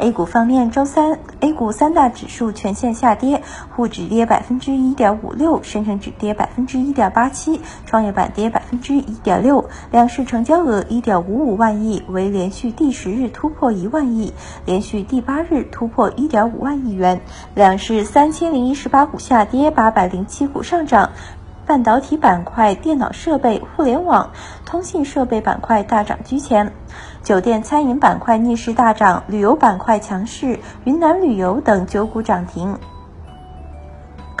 A 股方面，周三 A 股三大指数全线下跌，沪指跌百分之一点五六，深成指跌百分之一点八七，创业板跌百分之一点六。两市成交额一点五五万亿，为连续第十日突破一万亿，连续第八日突破一点五万亿元。两市三千零一十八股下跌，八百零七股上涨。半导体板块、电脑设备、互联网、通信设备板块大涨居前，酒店餐饮板块逆势大涨，旅游板块强势，云南旅游等九股涨停。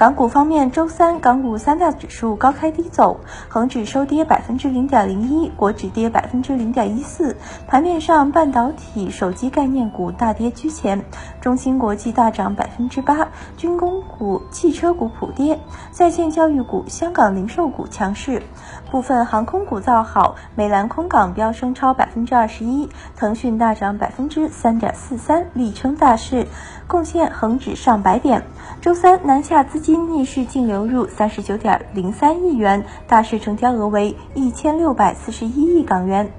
港股方面，周三港股三大指数高开低走，恒指收跌百分之零点零一，国指跌百分之零点一四。盘面上，半导体、手机概念股大跌居前，中芯国际大涨百分之八，军工股、汽车股普跌，在线教育股、香港零售股强势，部分航空股造好，美兰空港飙升超百分之二十一，腾讯大涨百分之三点四三，力撑大势，贡献恒指上百点。周三南下资金。今逆势净流入三十九点零三亿元，大市成交额为一千六百四十一亿港元。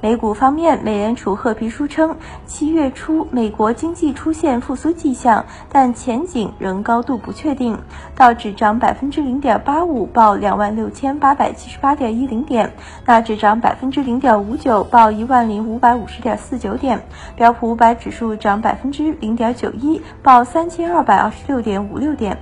美股方面，美联储褐皮书称，七月初美国经济出现复苏迹象，但前景仍高度不确定。道指涨百分之零点八五，报两万六千八百七十八点一零点；纳指涨百分之零点五九，报一万零五百五十点四九点；标普五百指数涨百分之零点九一，报三千二百二十六点五六点。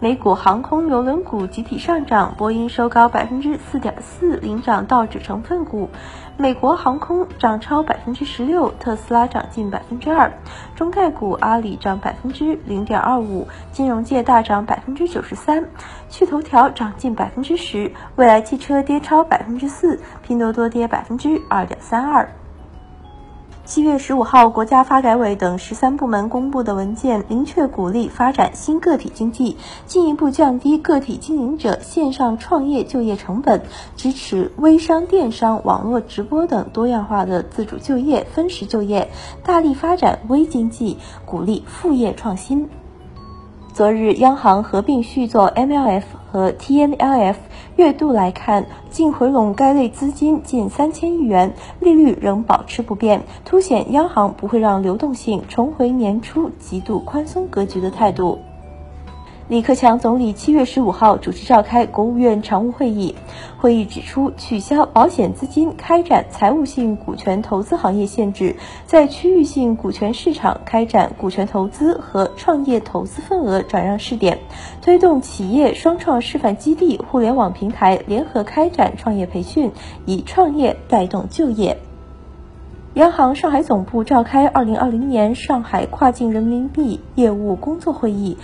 美股航空邮轮股集体上涨，波音收高百分之四点四，领涨道指成分股。美国航空涨超百分之十六，特斯拉涨近百分之二。中概股阿里涨百分之零点二五，金融界大涨百分之九十三。趣头条涨近百分之十，未来汽车跌超百分之四，拼多多跌百分之二点三二。七月十五号，国家发改委等十三部门公布的文件明确鼓励发展新个体经济，进一步降低个体经营者线上创业就业成本，支持微商、电商、网络直播等多样化的自主就业、分时就业，大力发展微经济，鼓励副业创新。昨日，央行合并续作 MLF 和 TNLF。月度来看，净回笼该类资金近三千亿元，利率仍保持不变，凸显央行不会让流动性重回年初极度宽松格局的态度。李克强总理七月十五号主持召开国务院常务会议，会议指出，取消保险资金开展财务性股权投资行业限制，在区域性股权市场开展股权投资和创业投资份额转让试点，推动企业双创示范基地、互联网平台联合开展创业培训，以创业带动就业。央行上海总部召开二零二零年上海跨境人民币业务工作会议。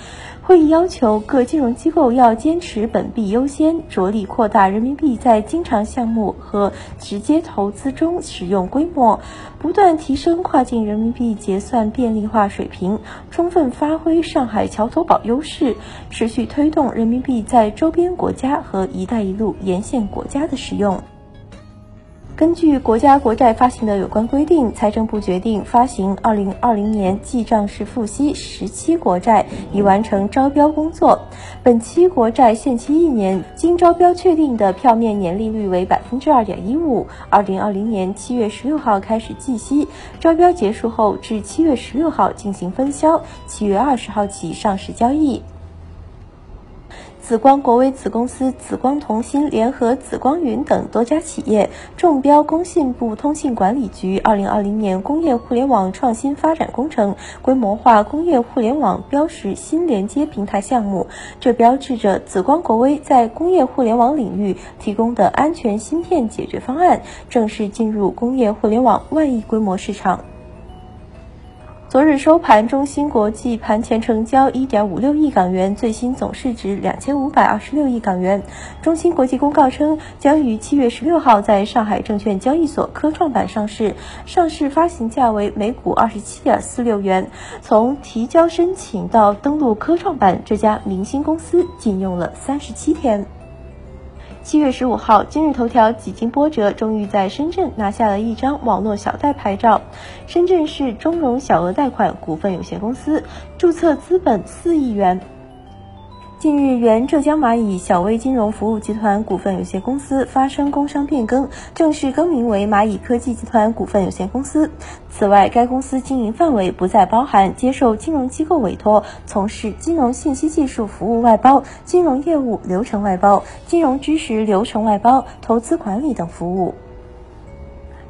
会议要求各金融机构要坚持本币优先，着力扩大人民币在经常项目和直接投资中使用规模，不断提升跨境人民币结算便利化水平，充分发挥上海桥头堡优势，持续推动人民币在周边国家和“一带一路”沿线国家的使用。根据国家国债发行的有关规定，财政部决定发行二零二零年记账式付息十期国债，已完成招标工作。本期国债限期一年，经招标确定的票面年利率为百分之二点一五。二零二零年七月十六号开始计息，招标结束后至七月十六号进行分销，七月二十号起上市交易。紫光国微子公司紫光同心联合紫光云等多家企业中标工信部通信管理局二零二零年工业互联网创新发展工程规模化工业互联网标识新连接平台项目，这标志着紫光国微在工业互联网领域提供的安全芯片解决方案正式进入工业互联网万亿规模市场。昨日收盘，中芯国际盘前成交一点五六亿港元，最新总市值两千五百二十六亿港元。中芯国际公告称，将于七月十六号在上海证券交易所科创板上市，上市发行价为每股二十七点四六元。从提交申请到登陆科创板，这家明星公司仅用了三十七天。七月十五号，今日头条几经波折，终于在深圳拿下了一张网络小贷牌照。深圳市中融小额贷款股份有限公司注册资本四亿元。近日，原浙江蚂蚁小微金融服务集团股份有限公司发生工商变更，正式更名为蚂蚁科技集团股份有限公司。此外，该公司经营范围不再包含接受金融机构委托从事金融信息技术服务外包、金融业务流程外包、金融知识流程外包、投资管理等服务。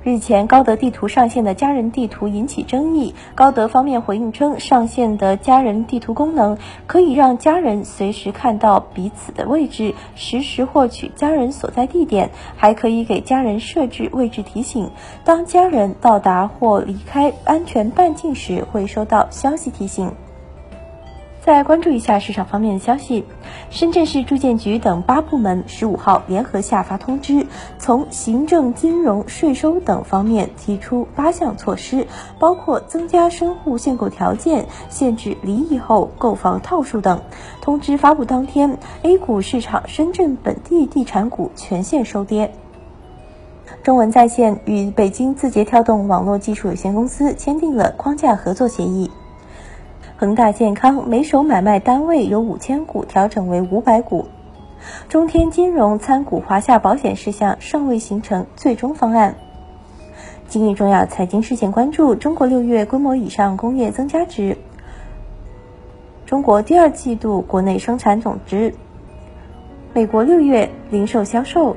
日前，高德地图上线的家人地图引起争议。高德方面回应称，上线的家人地图功能可以让家人随时看到彼此的位置，实时获取家人所在地点，还可以给家人设置位置提醒。当家人到达或离开安全半径时，会收到消息提醒。再关注一下市场方面的消息，深圳市住建局等八部门十五号联合下发通知，从行政、金融、税收等方面提出八项措施，包括增加深户限购条件、限制离异后购房套数等。通知发布当天，A 股市场深圳本地地产股全线收跌。中文在线与北京字节跳动网络技术有限公司签订了框架合作协议。恒大健康每手买卖单位由五千股调整为五百股，中天金融参股华夏保险事项尚未形成最终方案。今日重要财经事件关注：中国六月规模以上工业增加值，中国第二季度国内生产总值，美国六月零售销售。